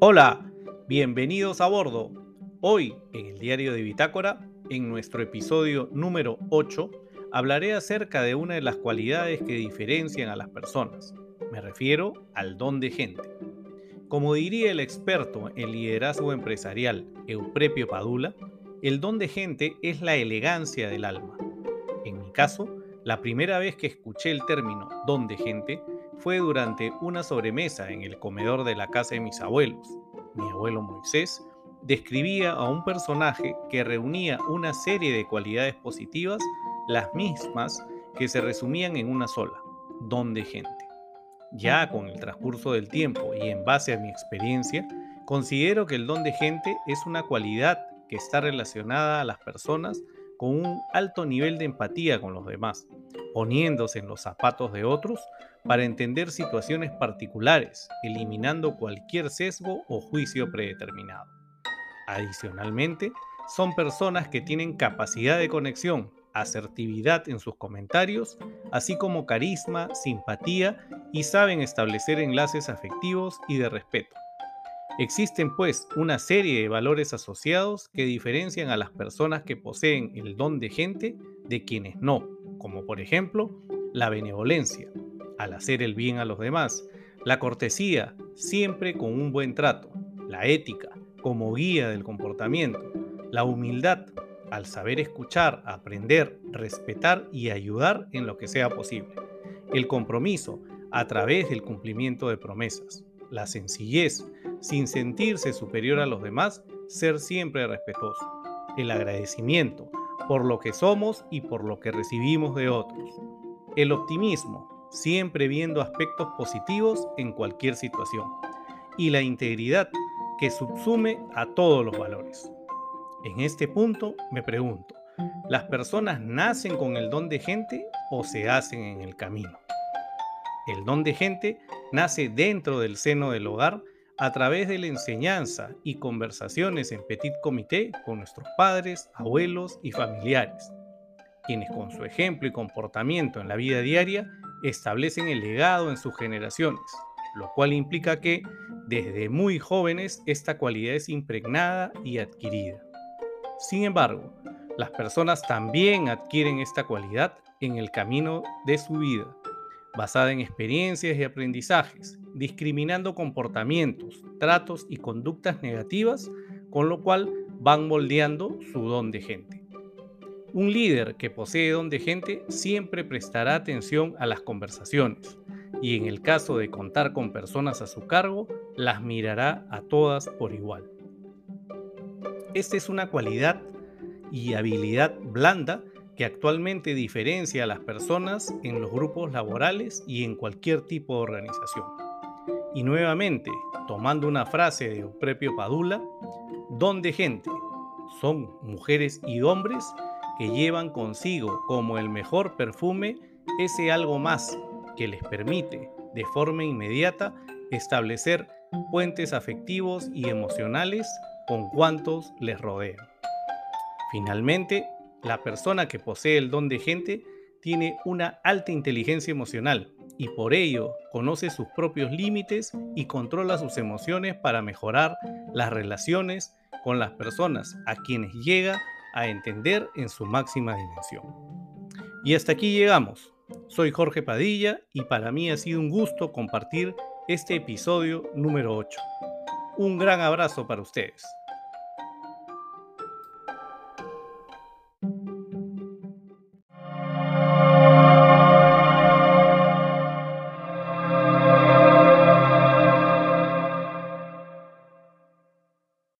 Hola, bienvenidos a bordo. Hoy, en el diario de Bitácora, en nuestro episodio número 8, hablaré acerca de una de las cualidades que diferencian a las personas. Me refiero al don de gente. Como diría el experto en liderazgo empresarial Euprepio Padula, el don de gente es la elegancia del alma. En mi caso, la primera vez que escuché el término don de gente fue durante una sobremesa en el comedor de la casa de mis abuelos. Mi abuelo Moisés describía a un personaje que reunía una serie de cualidades positivas, las mismas que se resumían en una sola, don de gente. Ya con el transcurso del tiempo y en base a mi experiencia, considero que el don de gente es una cualidad que está relacionada a las personas con un alto nivel de empatía con los demás, poniéndose en los zapatos de otros para entender situaciones particulares, eliminando cualquier sesgo o juicio predeterminado. Adicionalmente, son personas que tienen capacidad de conexión, asertividad en sus comentarios, así como carisma, simpatía y saben establecer enlaces afectivos y de respeto. Existen pues una serie de valores asociados que diferencian a las personas que poseen el don de gente de quienes no, como por ejemplo la benevolencia, al hacer el bien a los demás, la cortesía, siempre con un buen trato, la ética, como guía del comportamiento, la humildad, al saber escuchar, aprender, respetar y ayudar en lo que sea posible, el compromiso, a través del cumplimiento de promesas, la sencillez, sin sentirse superior a los demás, ser siempre respetuoso. El agradecimiento por lo que somos y por lo que recibimos de otros. El optimismo, siempre viendo aspectos positivos en cualquier situación. Y la integridad, que subsume a todos los valores. En este punto me pregunto, ¿las personas nacen con el don de gente o se hacen en el camino? El don de gente nace dentro del seno del hogar a través de la enseñanza y conversaciones en petit comité con nuestros padres, abuelos y familiares, quienes con su ejemplo y comportamiento en la vida diaria establecen el legado en sus generaciones, lo cual implica que desde muy jóvenes esta cualidad es impregnada y adquirida. Sin embargo, las personas también adquieren esta cualidad en el camino de su vida basada en experiencias y aprendizajes, discriminando comportamientos, tratos y conductas negativas, con lo cual van moldeando su don de gente. Un líder que posee don de gente siempre prestará atención a las conversaciones y en el caso de contar con personas a su cargo, las mirará a todas por igual. Esta es una cualidad y habilidad blanda que actualmente diferencia a las personas en los grupos laborales y en cualquier tipo de organización. Y nuevamente, tomando una frase de Euprepio Padula, don de gente son mujeres y hombres que llevan consigo como el mejor perfume ese algo más que les permite de forma inmediata establecer puentes afectivos y emocionales con cuantos les rodean. Finalmente, la persona que posee el don de gente tiene una alta inteligencia emocional y por ello conoce sus propios límites y controla sus emociones para mejorar las relaciones con las personas a quienes llega a entender en su máxima dimensión. Y hasta aquí llegamos. Soy Jorge Padilla y para mí ha sido un gusto compartir este episodio número 8. Un gran abrazo para ustedes.